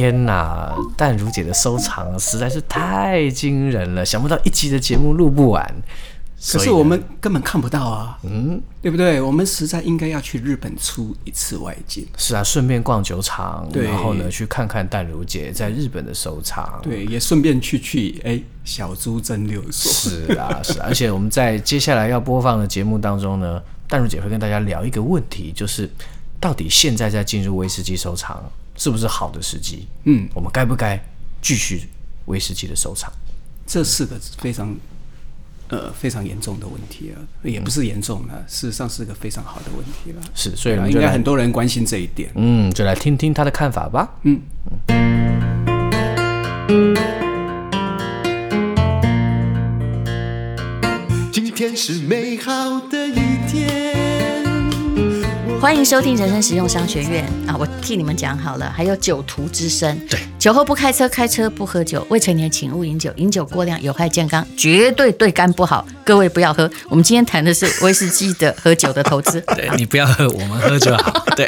天哪，淡如姐的收藏实在是太惊人了，想不到一集的节目录不完。可是我们根本看不到啊，嗯，对不对？我们实在应该要去日本出一次外景。是啊，顺便逛酒厂，然后呢，去看看淡如姐在日本的收藏。对，也顺便去去哎，小猪真六所。是啊，是啊。而且我们在接下来要播放的节目当中呢，淡如姐会跟大家聊一个问题，就是到底现在在进入威士忌收藏是不是好的时机？嗯，我们该不该继续威士忌的收藏？这是个非常。呃，非常严重的问题啊，也不是严重啊，事实上是个非常好的问题了。是，所以应该很多人关心这一点。嗯，就来听听他的看法吧。嗯。今天是美好的一天。欢迎收听人生实用商学院啊！我替你们讲好了，还有酒徒之声。对，酒后不开车，开车不喝酒，未成年请勿饮酒，饮酒过量有害健康，绝对对肝不好，各位不要喝。我们今天谈的是威士忌的喝酒的投资。对，你不要喝，我们喝就好。对，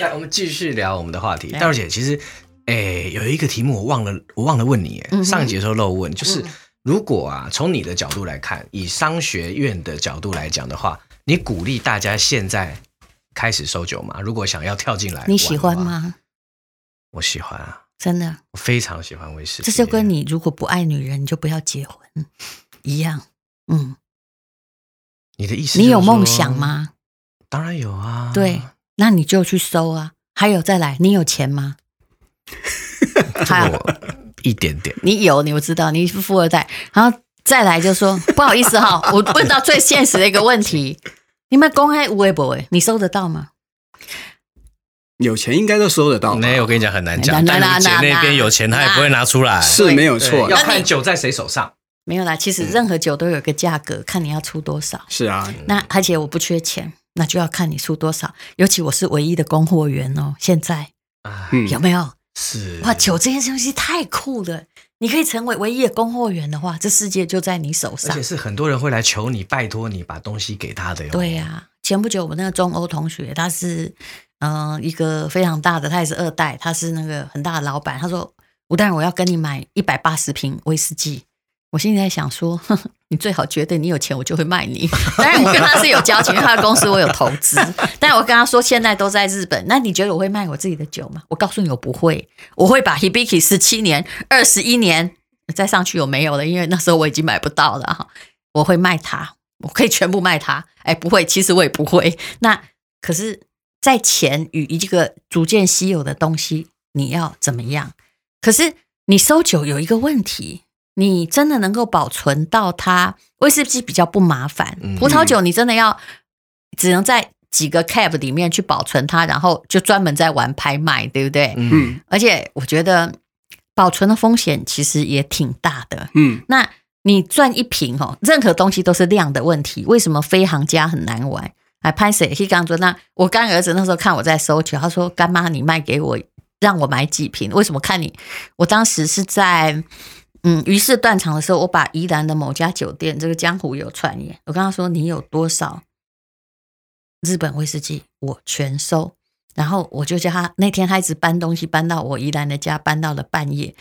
来，我们继续聊我们的话题。淡如姐，其实，哎，有一个题目我忘了，我忘了问你。哎，上一集的时候漏问，就是如果啊，从你的角度来看，以商学院的角度来讲的话。你鼓励大家现在开始收酒吗？如果想要跳进来，你喜欢吗？我喜欢啊，真的，我非常喜欢威士忌。这就跟你如果不爱女人，你就不要结婚一样。嗯，你的意思？你有梦想吗？当然有啊。对，那你就去收啊。还有再来，你有钱吗？还有一点点。你有，你我知道，你是富二代。然后。再来就说不好意思哈，我问到最现实的一个问题：你们公开微博，你收得到吗？有钱应该都收得到。没有，我跟你讲很难讲。淡如姐那边有钱，他也不会拿出来。是没有错，要看酒在谁手上。没有啦，其实任何酒都有个价格，看你要出多少。是啊，那而且我不缺钱，那就要看你出多少。尤其我是唯一的供货员哦，现在有没有？是哇，酒这件东西太酷了。你可以成为唯一的供货员的话，这世界就在你手上。而且是很多人会来求你，拜托你把东西给他的哟。对呀、啊，前不久我们那个中欧同学，他是嗯、呃、一个非常大的，他也是二代，他是那个很大的老板。他说：“吴大人，我要跟你买一百八十瓶威士忌。”我现在想说，你最好觉得你有钱，我就会卖你。当然，我跟他是有交情，他的公司我有投资。但我跟他说，现在都在日本，那你觉得我会卖我自己的酒吗？我告诉你，我不会。我会把 Hibiki 十七年、二十一年再上去，有没有了？因为那时候我已经买不到了哈。我会卖它，我可以全部卖它。哎，不会，其实我也不会。那可是，在钱与一个逐渐稀有的东西，你要怎么样？可是你收酒有一个问题。你真的能够保存到它？威士忌比较不麻烦，葡萄酒你真的要只能在几个 cap 里面去保存它，然后就专门在玩拍卖，对不对？嗯，而且我觉得保存的风险其实也挺大的。嗯，那你赚一瓶哦，任何东西都是量的问题。为什么飞行家很难玩？来拍谁？他刚说那我干儿子那时候看我在收酒，他说干妈你卖给我，让我买几瓶？为什么看你？我当时是在。嗯，于是断肠的时候，我把宜兰的某家酒店，这个江湖有传言，我跟他说：“你有多少日本威士忌，我全收。”然后我就叫他那天他一直搬东西搬到我宜兰的家，搬到了半夜。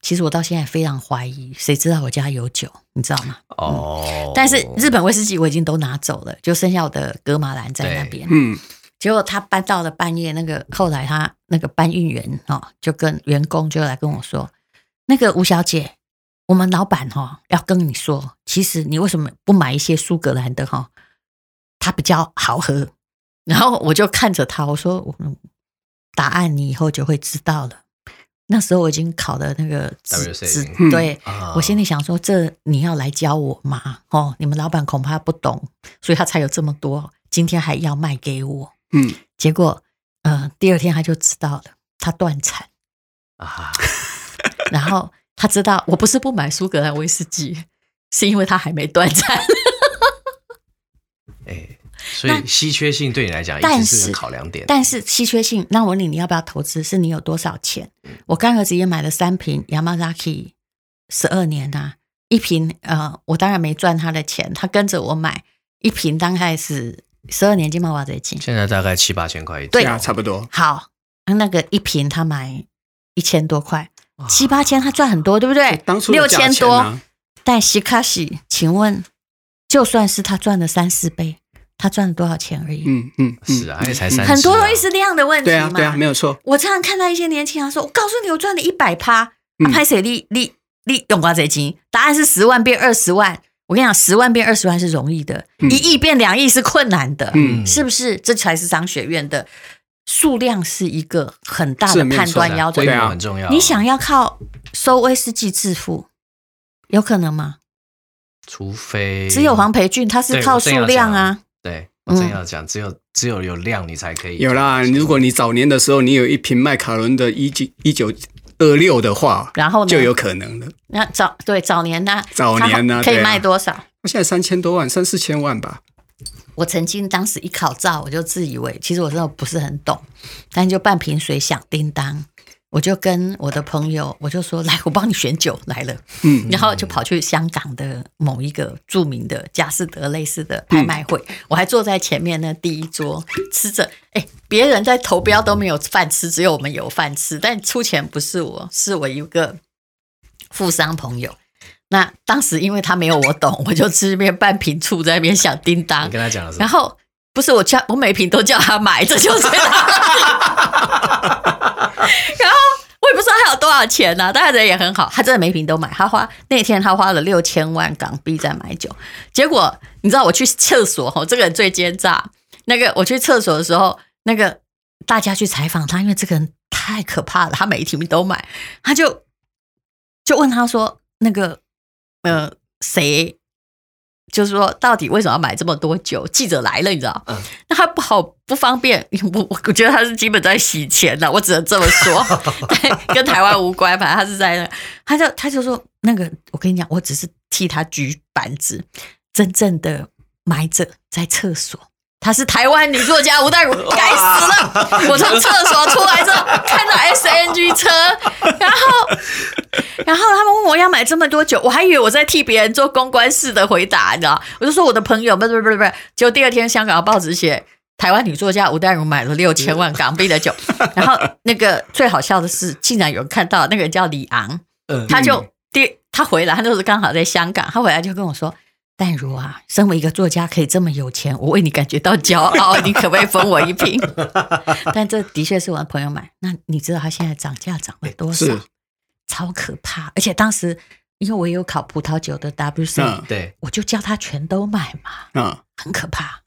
其实我到现在非常怀疑，谁知道我家有酒，你知道吗？哦、嗯。但是日本威士忌我已经都拿走了，就剩下我的格马兰在那边。嗯。结果他搬到了半夜，那个后来他那个搬运员哦，就跟员工就来跟我说：“那个吴小姐。”我们老板哈要跟你说，其实你为什么不买一些苏格兰的哈？它比较好喝。然后我就看着他，我说：“答案你以后就会知道了。”那时候我已经考了那个执执，对，我心里想说：“这你要来教我吗？哦，你们老板恐怕不懂，所以他才有这么多。今天还要卖给我。”嗯，结果呃，第二天他就知道了，他断产啊，然后。他知道我不是不买苏格兰威士忌，是因为他还没断产。哎，所以稀缺性对你来讲一直是考量点。但是稀缺性，那我问你，你要不要投资？是你有多少钱？我干儿子也买了三瓶 Yamazaki，十二年呐、啊，一瓶呃，我当然没赚他的钱，他跟着我买一瓶，大概是十二年金毛瓦贼金，现在大概七八千块一，对啊，差不多。好，那个一瓶他买一千多块，七八千他赚很多，对不对？当初六千多，但西卡西，请问，就算是他赚了三四倍，他赚了多少钱而已？嗯嗯，是啊，也才三，很多东西是量的问题嘛。对啊，对啊，没有错。我常常看到一些年轻人说：“我告诉你，我赚了一百趴，拍谁利利利用瓜贼金？答案是十万变二十万。我跟你讲，十万变二十万是容易的，一亿变两亿是困难的，嗯，是不是？这才是商学院的。”数量是一个很大的判断标准，规模很重要。你想要靠收威士忌致富，有可能吗？除非只有黄培俊，他是靠数量啊。对，我真要讲，只有只有有量，你才可以。有啦，如果你早年的时候，你有一瓶麦卡伦的一九一九二六的话，然后就有可能了。那早对早年呢？早年呢？可以卖多少？那现在三千多万，三四千万吧。我曾经当时一考照，我就自以为其实我真的不是很懂，但就半瓶水响叮当，我就跟我的朋友我就说，来，我帮你选酒来了，嗯，然后就跑去香港的某一个著名的佳士得类似的拍卖会，我还坐在前面那第一桌吃着，哎，别人在投标都没有饭吃，只有我们有饭吃，但出钱不是我，是我一个富商朋友。那当时因为他没有我懂，我就吃边半瓶醋在那边响叮当。你跟他讲了什么？然后不是我叫，我每瓶都叫他买，这就是。然后我也不知道他有多少钱呢、啊，但他人也很好，他真的每瓶都买。他花那天他花了六千万港币在买酒，结果你知道我去厕所吼，这个人最奸诈。那个我去厕所的时候，那个大家去采访他，因为这个人太可怕了，他每一瓶都买，他就就问他说那个。呃，谁就是说，到底为什么要买这么多酒？记者来了，你知道？嗯，那他不好不方便，我我觉得他是基本在洗钱的，我只能这么说，跟台湾无关。反正他是在那，他就他就说那个，我跟你讲，我只是替他举板子，真正的买者在厕所。她是台湾女作家吴淡如，该死了！我从厕所出来之后，看到 SNG 车，然后，然后他们问我要买这么多酒，我还以为我在替别人做公关式的回答，你知道？我就说我的朋友，不是不是不是，结果第二天香港的报纸写台湾女作家吴淡如买了六千万港币的酒，然后那个最好笑的是，竟然有人看到那个人叫李昂，他就第他回来，他就是刚好在香港，他回来就跟我说。淡如啊，身为一个作家可以这么有钱，我为你感觉到骄傲。你可不可以分我一瓶？但这的确是我的朋友买。那你知道他现在涨价涨了多少？超可怕！而且当时因为我也有考葡萄酒的 WC，、嗯、对，我就叫他全都买嘛。嗯，很可怕。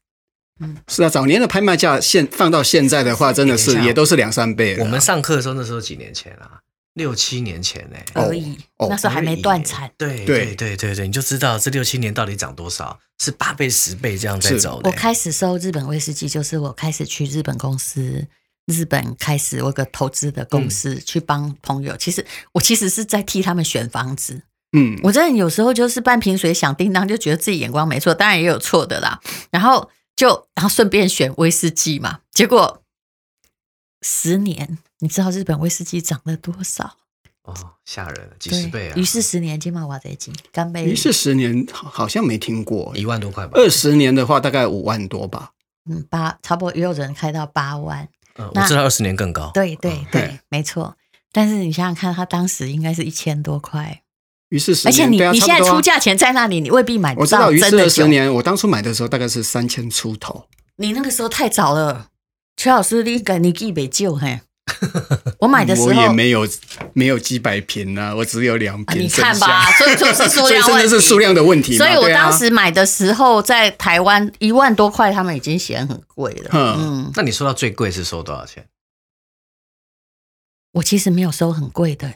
嗯，是啊，早年的拍卖价现放到现在的话，真的是也都是两三倍了。我们上课的时候，那时候几年前啊。六七年前呢，而已，那时候还没断产。对对对对对，你就知道这六七年到底涨多少，是八倍十倍这样在走的。我开始收日本威士忌，就是我开始去日本公司，日本开始我有个投资的公司去帮朋友。其实我其实是在替他们选房子。嗯，我真的有时候就是半瓶水响叮当，就觉得自己眼光没错，当然也有错的啦。然后就然后顺便选威士忌嘛，结果十年。你知道日本威士忌涨了多少？哦，吓人了，几十倍啊！于是十年金马瓦贼金干杯。于是十年好像没听过，一万多块吧。二十年的话大概五万多吧。嗯，八差不多也有人开到八万。嗯，我知道二十年更高。对对对，没错。但是你想想看，他当时应该是一千多块。于是十年，而且你你现在出价钱在那里，你未必买得到。我知道，于是二十年，我当初买的时候大概是三千出头。你那个时候太早了，邱老师，你敢你记没救嘿？我买的时候我也没有没有几百瓶啊，我只有两瓶。你看吧，所以就是数量问题，真的是数量的问题。所以我当时买的时候，在台湾一万多块，他们已经嫌很贵了。嗯，那你收到最贵是收多少钱？我其实没有收很贵的，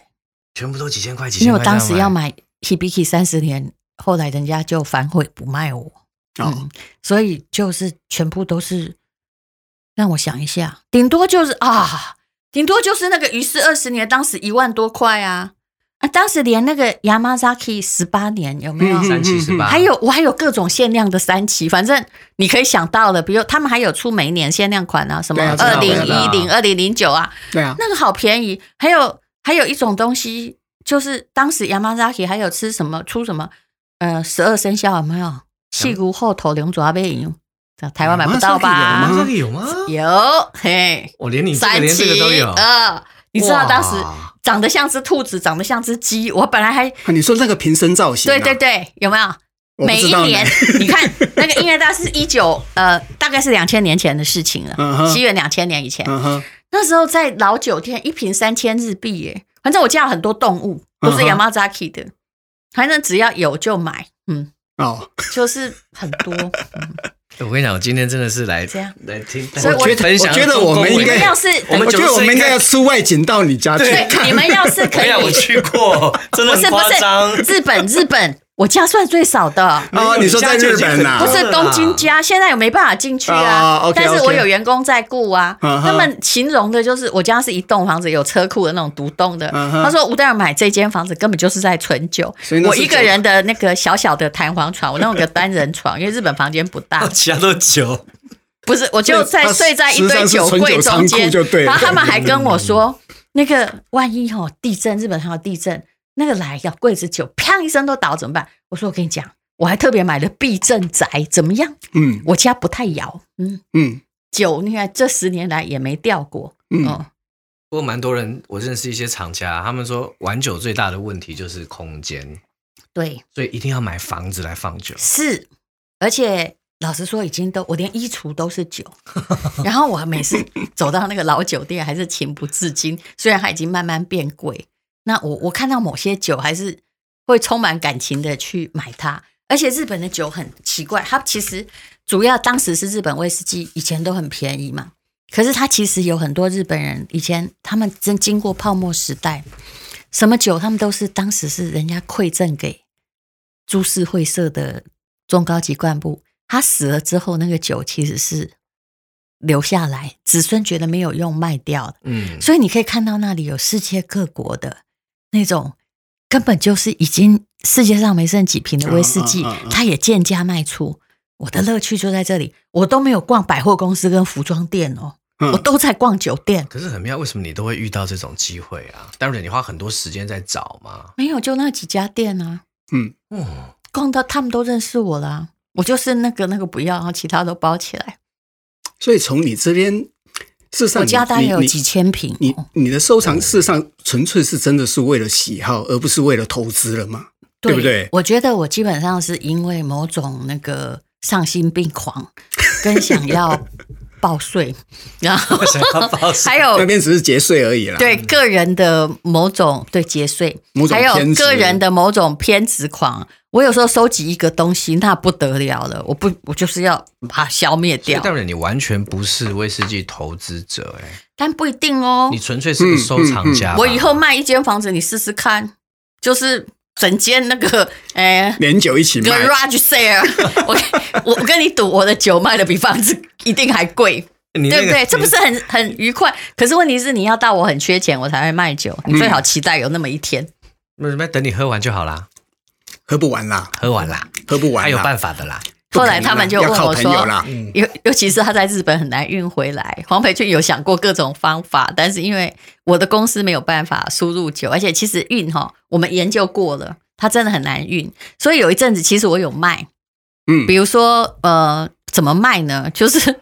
全部都几千块，几千块。因为我当时要买 Hibiki 三十年，后来人家就反悔不卖我。嗯，所以就是全部都是。让我想一下，顶多就是啊。顶多就是那个于是二十年，当时一万多块啊啊！当时连那个 Yamazaki 十八年有没有？三七十八，还有我还有各种限量的三期，反正你可以想到的，比如他们还有出每一年限量款啊，什么二零一零、二零零九啊，对啊，那个好便宜。还有还有一种东西，就是当时 Yamazaki 还有吃什么出什么呃十二生肖有没有？细骨后头龙爪背影。台湾买不到吧？这个有吗？有，嘿，我连你这个三连这个都有。呃，你知道当时哇长得像只兔子，长得像只鸡，我本来还啊你说那个瓶身造型、啊，对对对，有没有？每一年 你看那个音乐大师一九呃，大概是两千年前的事情了，西元两千年以前，那时候在老酒店一瓶三千日币耶，反正我见了很多动物，都是嗯哼 Yamazaki 的，反正只要有就买，嗯，哦，就是很多。我跟你讲，我今天真的是来这样来听，所以我觉得我觉得我们应该要是我们我觉得我们应该要出外景到你家去对，看。你们要是可以，我去过，真的很不是不夸张。是日本日本，我家算最少的。哦，你说在日本呐、不是东京家，现在也没办法进去啊。但是我有员工在雇啊。他们形容的就是我家是一栋房子，有车库的那种独栋的。他说吴代尔买这间房子根本就是在存酒我一个人的那个小小的弹簧床，我弄个单人床，因为日本房间不大，其他都酒，不是我就在睡在一堆酒柜中间。就对然后他们还跟我说，那个万一哦地震，日本还有地震，那个来要柜子酒，砰一声都倒怎么办？我说我跟你讲，我还特别买了避震宅，怎么样？嗯。我家不太摇，嗯，嗯。酒你看这十年来也没掉过，嗯。哦，不过蛮多人，我认识一些厂家，他们说玩酒最大的问题就是空间，对，所以一定要买房子来放酒。是，而且老实说，已经都我连衣橱都是酒，然后我每次走到那个老酒店，还是情不自禁，虽然它已经慢慢变贵，那我我看到某些酒还是会充满感情的去买它，而且日本的酒很奇怪，它其实主要当时是日本威士忌，以前都很便宜嘛，可是它其实有很多日本人以前他们真经过泡沫时代，什么酒他们都是当时是人家馈赠给株式会社的中高级干部，他死了之后，那个酒其实是留下来，子孙觉得没有用卖掉的。嗯，所以你可以看到那里有世界各国的那种，根本就是已经世界上没剩几瓶的威士忌它也贱价卖出。我的乐趣就在这里，我都没有逛百货公司跟服装店哦，嗯我都在逛酒店。可是很妙，为什么你都会遇到这种机会啊？当然，你花很多时间在找嘛。没有，就那几家店啊，嗯，嗯，逛到他们都认识我啦。我就是那个那个不要，然后其他都包起来。所以从你这边，事实上你我家大概有你几千瓶。你哦你的收藏事实上纯粹是真的是为了喜好，而不是为了投资了嘛？对不对？我觉得我基本上是因为某种那个丧心病狂，跟想要报税，然后还有那边只是节税而已啦。对个人的某种对节税，某种还有个人的某种偏执狂。我有时候收集一个东西，那不得了了，我不，我就是要把它消灭掉。代表你完全不是威士忌投资者、欸，哎，但不一定哦。你。纯粹是个收藏家吧、我以后卖一间房子，你试试看，就是整间那个，哎。连酒一起卖，Garage sale，我我我跟你赌，我的酒卖的比房子一定还贵，你那个对不对？这不是很很愉快？可是问题是，你要到我很缺钱，我才会卖酒。你最好期待有那么一天。那那等你喝完就好啦，喝不完啦，喝完啦，喝不完啦，还有办法的啦。后来他们就问我说尤尤其是他在日本很难运回来，黄培俊有想过各种方法，但是因为我的公司没有办法输入酒，而且其实运哈，我们研究过了，它真的很难运，所以有一阵子其实我有卖。嗯比如说，呃，怎么卖呢？就是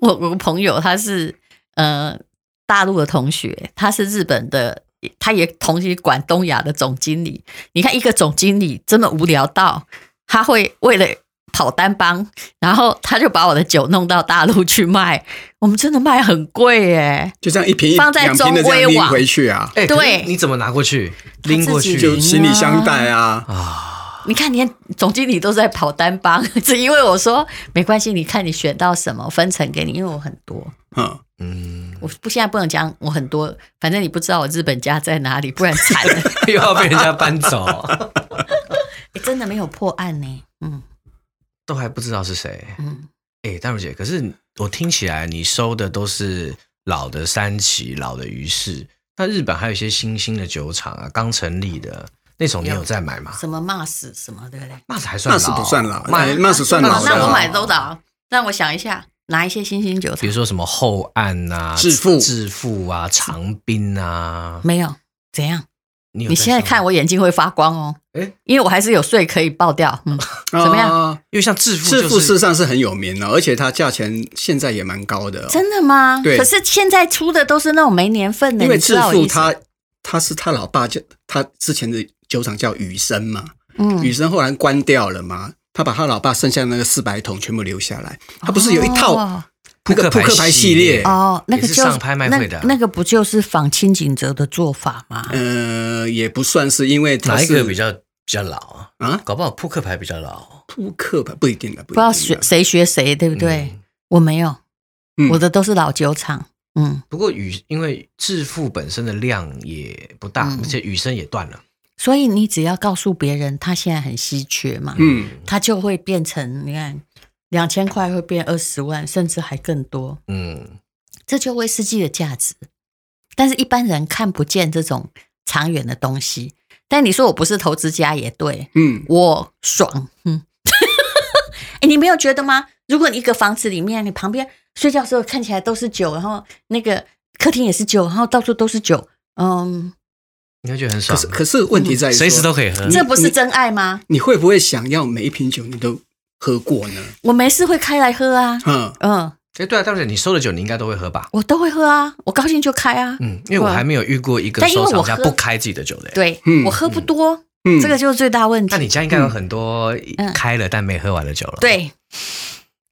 我我个朋友他是呃大陆的同学，他是日本的，他也同时管东亚的总经理。你看，一个总经理真的无聊到，他会为了跑单帮，然后他就把我的酒弄到大陆去卖。我们真的卖很贵耶，就这样一瓶一放在中威网回去啊，哎、对你怎么拿过去？拎过去就行李箱带啊，啊？你看，连总经理都在跑单帮，只因为我说没关系，你看你选到什么分成给你，因为我很多。嗯，嗯，我不现在不能讲我很多，反正你不知道我日本家在哪里，不然惨了。又要被人家搬走，欸真的没有破案呢。嗯都还不知道是谁。嗯，哎、淡如姐，可是我听起来你收的都是老的三旗、老的余市，那日本还有一些新兴的酒厂啊，刚成立的那种，你有在买吗？什么 Mars 什么对不对？？Mas 还算那老，是不算老，那哎那是算老的。那我买都老。让我想一下，哪一些新兴酒厂比如？说什么后岸啊、致富致富啊、长滨啊，没有，怎样？你有你现在看我，我眼睛会发光哦。哎因为我还是有税可以爆掉。嗯，怎么样？因为像致富，致富事实上是很有名的，而且它价钱现在也蛮高的。真的吗？对。可是现在出的都是那种没年份的。因为致富他他是他老爸叫他之前的酒厂叫雨生嘛，嗯，雨生后来关掉了嘛，他把他老爸剩下的那个四百桶全部留下来。他不是有一套那个扑克牌系列哦，那个就是上拍卖会的，那个不就是仿清景泽的做法吗？呃，也不算是，因为哪一个比较？比较老啊啊，搞不好扑克牌比较老。扑克牌不一定的，不知道学谁学谁，对不对？嗯、我没有，我的都是老酒厂。嗯，不过雨因为致富本身的量也不大，嗯、而且雨声也断了，所以你只要告诉别人他现在很稀缺嘛，嗯，他就会变成你看两千块会变二十万，甚至还更多。嗯，这就威士忌的价值，但是一般人看不见这种长远的东西。但你说我不是投资家也对，嗯，我爽，嗯，哎，你没有觉得吗？如果你一个房子里面，你旁边睡觉的时候看起来都是酒，然后那个客厅也是酒，然后到处都是酒，嗯，你会觉得很爽。可是，可是问题在于，随时都可以喝，这不是真爱吗？你会不会想要每一瓶酒你都喝过呢？我没事会开来喝啊，嗯嗯。哎，对啊，当然你收的酒你应该都会喝吧？我都会喝啊，我高兴就开啊。嗯，因为我还没有遇过一个收藏家不开自己的酒的。对，我喝不多，这个就是最大问题。那你家应该有很多开了但没喝完的酒了。对，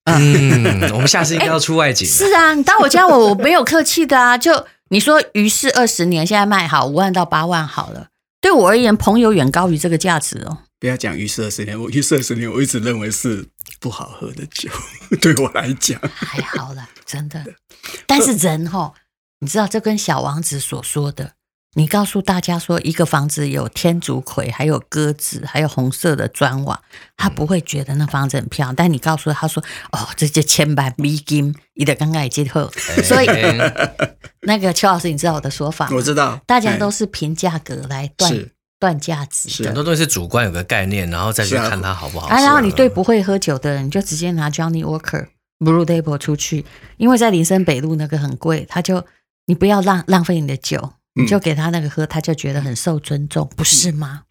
嗯，我们下次应该要出外景。是啊，你到我家我我没有客气的啊。就你说于是二十年现在卖好五万到八万好了，对我而言朋友远高于这个价值哦。不要讲于是二十年，我于是二十年我一直认为是。不好喝的酒，对我来讲还好了，真的。但是人哈，你知道这跟小王子所说的，你告诉大家说一个房子有天竺葵，还有鸽子，还有红色的砖瓦，他不会觉得那房子很漂亮。但你告诉他说，哦，这些千百美金，你的刚刚已经喝。所以那个邱老师，你知道我的说法吗？我知道，大家都是凭价格来断。断价值是很多东西是主观有个概念，然后再去看它好不好。啊，然后你对不会喝酒的人，你就直接拿 Johnny Walker Blue Label 出去，因为在林森北路那个很贵，他就你不要浪浪费你的酒，你就给他那个喝，他就觉得很受尊重，不是吗？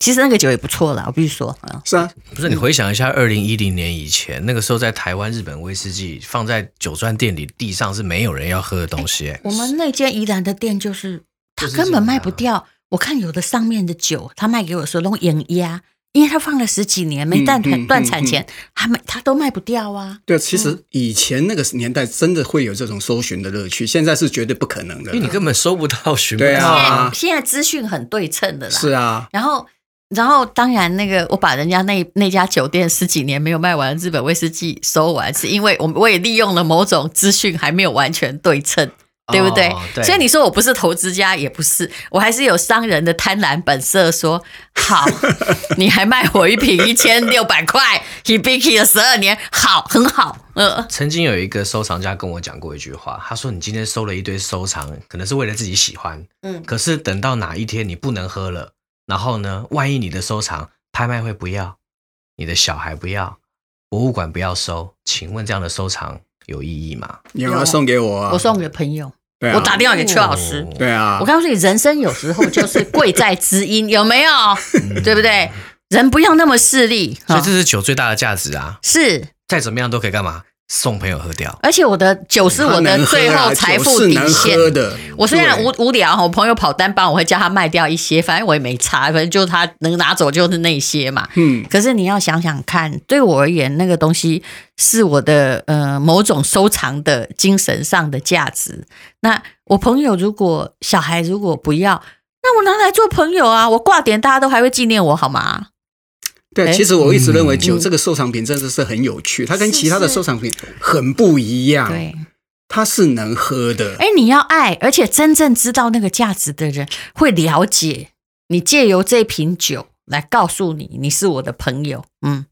其实那个酒也不错啦，我必须说。是啊，不是你回想一下，二零一零年以前那个时候，在台湾日本威士忌放在酒专店里地上是没有人要喝的东西。我们那间宜兰的店就是，它根本卖不掉。我看有的上面的酒，他卖给我的时候都延压，因为他放了十几年没断断断产前，他卖他都卖不掉啊。对，其实以前那个年代真的会有这种搜寻的乐趣，现在是绝对不可能的，因为你根本搜不到、寻不到。对啊，现在资讯很对称的啦。是啊，然后然后当然那个我把人家那那家酒店十几年没有卖完的日本威士忌收完，是因为我我也利用了某种资讯还没有完全对称。对不对？哦、对，所以你说我不是投资家，也不是，我还是有商人的贪婪本色说。说好，你还卖我一瓶一千六百块，Hibiki 了十二年，好，很好。呃，曾经有一个收藏家跟我讲过一句话，他说：“你今天收了一堆收藏，可能是为了自己喜欢，嗯，可是等到哪一天你不能喝了，然后呢，万一你的收藏拍卖会不要，你的小孩不要，博物馆不要收，请问这样的收藏？”有意义吗？你有没有送给我啊？我送给朋友。对啊，我打电话给邱老师。对啊，我告诉你，人生有时候就是贵在知音，有没有？对不对？人不要那么势利。所以这是酒最大的价值啊！是，再怎么样都可以干嘛？送朋友喝掉，而且我的酒是我的最后财富底线。我虽然无无聊，我朋友跑单帮，我会叫他卖掉一些，反正我也没差，反正就他能拿走就是那些嘛。嗯，可是你要想想看，对我而言，那个东西是我的呃某种收藏的精神上的价值。那我朋友如果小孩如果不要，那我拿来做朋友啊，我挂点大家都还会纪念我，好吗？对，其实我一直认为酒这个收藏品真的是很有趣，它跟其他的收藏品很不一样。对，它是能喝的。哎，你要爱，而且真正知道那个价值的人会了解你，借由这瓶酒来告诉你，你是我的朋友。嗯，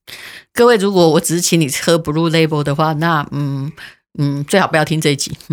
各位，如果我只是请你喝 Blue Label 的话，那嗯。嗯，最好不要听这一集。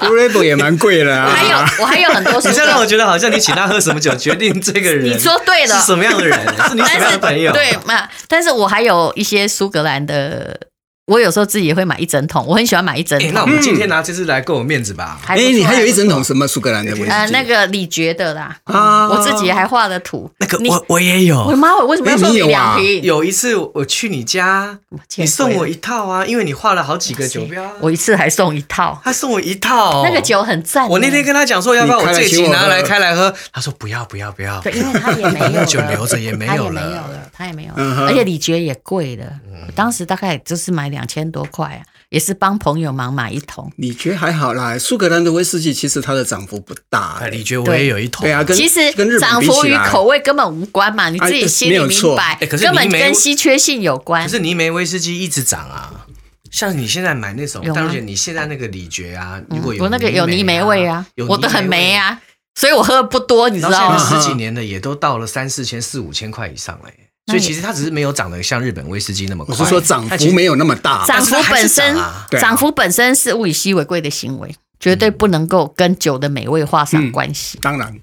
Blue Label 也蛮贵的啊。还有，我还有很多。你这让我觉得好像你请他喝什么酒，决定这个人。你说对了，是什么样的人？是你什么样的朋友？对嘛？但是我还有一些苏格兰的我有时候自己也会买一整桶，我很喜欢买一整桶。那我们今天拿这支来够我面子吧？哎，你还有一整桶什么苏格兰的威士忌？呃，那个李觉的啦，啊我自己还画了图。那个我我也有。我妈，我为什么要送你两瓶？有一次我去你家，你送我一套啊，因为你画了好几个酒标。我一次还送一套，他送我一套。那个酒很赞。我那天跟他讲说，要不要我这期拿来开来喝？他说不要不要不要。对，因为他也没有了，酒留着也没有了，他也没有了，而且李爵也贵了。当时大概就是买两千多块啊，也是帮朋友忙买一桶。李爵还好啦，苏格兰的威士忌其实它的涨幅不大。李爵我也有一桶。对啊，其实涨幅与口味根本无关嘛，你自己心里明白。根本跟稀缺性有关。可是泥煤威士忌一直涨啊，像你现在买那种，而且你现在那个李爵啊，如果有我那个有泥煤味啊，我的很霉啊，所以我喝的不多，你知道吗？十几年的也都到了三四千、四五千块以上了。所以其实它只是没有长得像日本威士忌那么快。我是说涨幅没有那么大。涨幅本身，涨幅本身是物以稀为贵的行为，绝对不能够跟酒的美味画上关系。当然，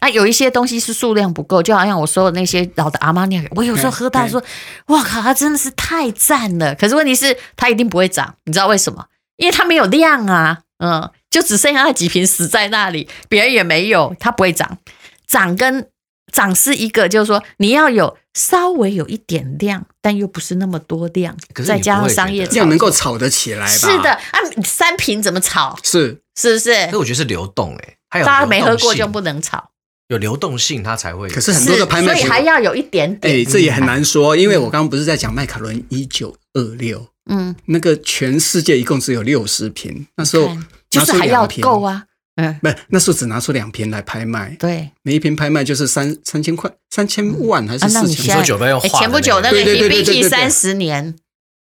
啊，有一些东西是数量不够，就好像我说的那些老的阿玛尼，我有时候喝到说，哇靠，它真的是太赞了。可是问题是，它一定不会涨，你知道为什么？因为它没有量啊，嗯，就只剩下那几瓶死在那里，别人也没有，它不会涨。涨跟涨是一个，就是说你要有。稍微有一点量，但又不是那么多量，再加上商业，这样能够炒得起来吧？是的，啊，三瓶怎么炒？是是不是？所以我觉得是流动哎，还有大家没喝过就不能炒，有流动性它才会。可是很多的拍卖，所以还要有一点点。哎，这也很难说，因为我刚刚不是在讲麦卡伦一九二六，嗯，那个全世界一共只有六十瓶，那时候就是还要够啊。嗯，不，那时候只拿出两瓶来拍卖，对，每一瓶拍卖就是三三千块，三千万还是四千？你说酒标要画？前不久那个 Hibiki 三十年，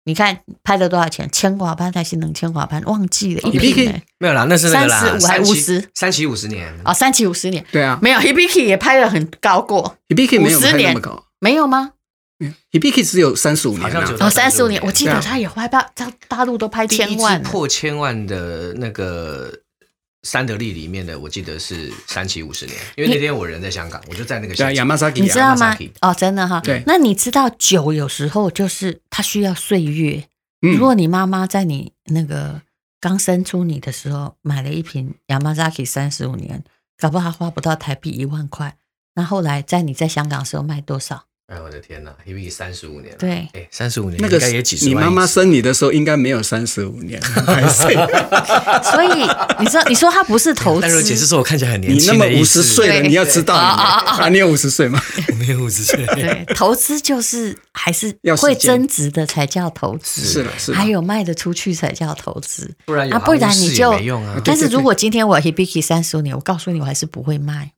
你看拍了多少钱？千瓦潘还是两千瓦潘？忘记了，一瓶没有啦，那是那个啦，三十五还五十？三七五十年。啊，三七五十年，对啊，没有 Hibiki 也拍的很高过，Hibiki 没有拍那么高，没有吗？Hibiki 只有三十五年，哦，三十五年，我记得他也拍大，大大陆都拍千万，破千万的那个。三得利里面的，我记得是三七五十年，因为那天我人在香港，我就在那个亚麻沙基，你知道吗？哦，真的哈。对，那你知道酒有时候就是它需要岁月。如果你妈妈在你那个刚生出你的时候买了一瓶亚麻沙基三十五年，搞不好花不到台币一万块，那后来在你在香港的时候卖多少？哎，我的天哪！Hibiki 三十五年了，对，哎，三十五年，那个也几十万。你妈妈生你的时候应该没有三十五年，所以你说，你说他不是投资。但是解释说我看起来很年轻，你那么五十岁了，你要知道，啊，你有五十岁吗？我没有五十岁。对，投资就是还是要会增值的才叫投资，是的，是。还有卖得出去才叫投资，不然啊，不然你就没用啊。但是如果今天我 Hibiki 三十五年，我告诉你，我还是不会卖。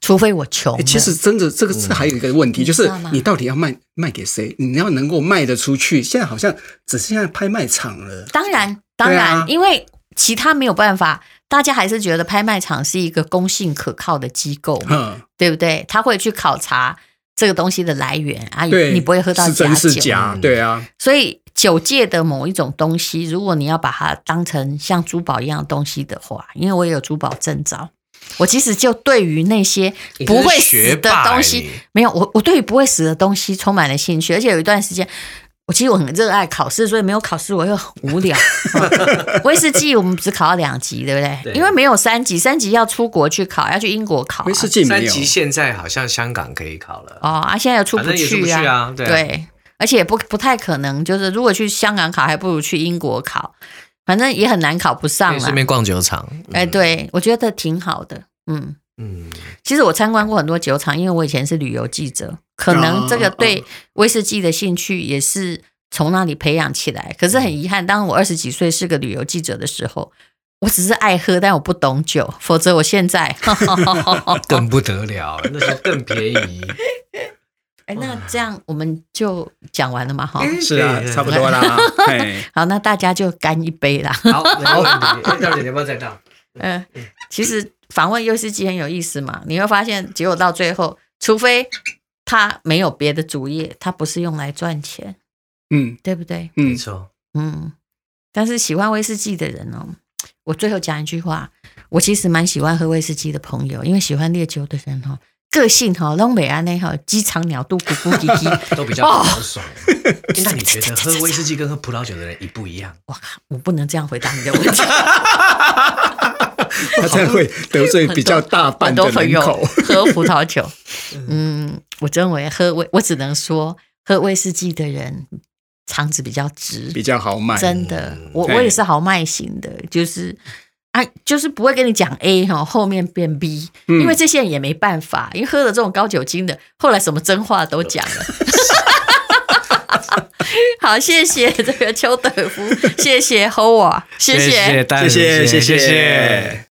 除非我穷。其实真的，这个是还有一个问题，就是你到底要卖卖给谁？你要能够卖得出去。现在好像只剩下拍卖场了。当然，当然，因为其他没有办法，大家还是觉得拍卖场是一个公信可靠的机构，嗯，对不对？他会去考察这个东西的来源啊，你不会喝到假酒，对啊。所以酒界的某一种东西，如果你要把它当成像珠宝一样的东西的话，因为我也有珠宝证照。我其实就对于那些不会死的东西，没有我我对于不会死的东西充满了兴趣，而且有一段时间，我其实我很热爱考试，所以没有考试我又很无聊。威士忌我们只考到两级，对不对？对，因为没有三级，三级要出国去考，要去英国考。威士忌没有。三级现在好像香港可以考了。哦啊，现在又出不去啊，啊对，对，而且也不不太可能，就是如果去香港考，还不如去英国考。反正也很难考不上了。顺便逛酒厂，哎，对，我觉得挺好的。嗯嗯，其实我参观过很多酒厂，因为我以前是旅游记者，可能这个对威士忌的兴趣也是从那里培养起来。可是很遗憾，当我二十几岁是个旅游记者的时候，我只是爱喝，但我不懂酒。否则我现在 更不得了，那时候更便宜。哎，那这样我们就讲完了嘛？哈，是啊，差不多啦。好，那大家就干一杯啦。好，好，到底要不要再倒？嗯，其实访问威士忌很有意思嘛。你会发现，结果到最后，除非他没有别的主业，他不是用来赚钱，嗯，对不对？没错，嗯。但是喜欢威士忌的人哦，我最后讲一句话，我其实蛮喜欢喝威士忌的朋友，因为喜欢烈酒的人哦。个性哈，东北安内哈，鸡肠鸟肚咕咕叽叽，都比较保守。那你觉得喝威士忌跟喝葡萄酒的人一不一样？哇，我不能这样回答你的问题。他这样会得罪比较大半的人口。喝葡萄酒，嗯，我认为喝威，我只能说喝威士忌的人肠子比较直，比较豪迈。真的，我我也是豪迈型的，就是。啊，就是不会跟你讲 A 哈，后面变 B，因为这些人也没办法，因为喝了这种高酒精的，后来什么真话都讲了。好，谢谢这个邱德夫，谢谢 Howard，谢谢，谢谢，谢谢，谢谢。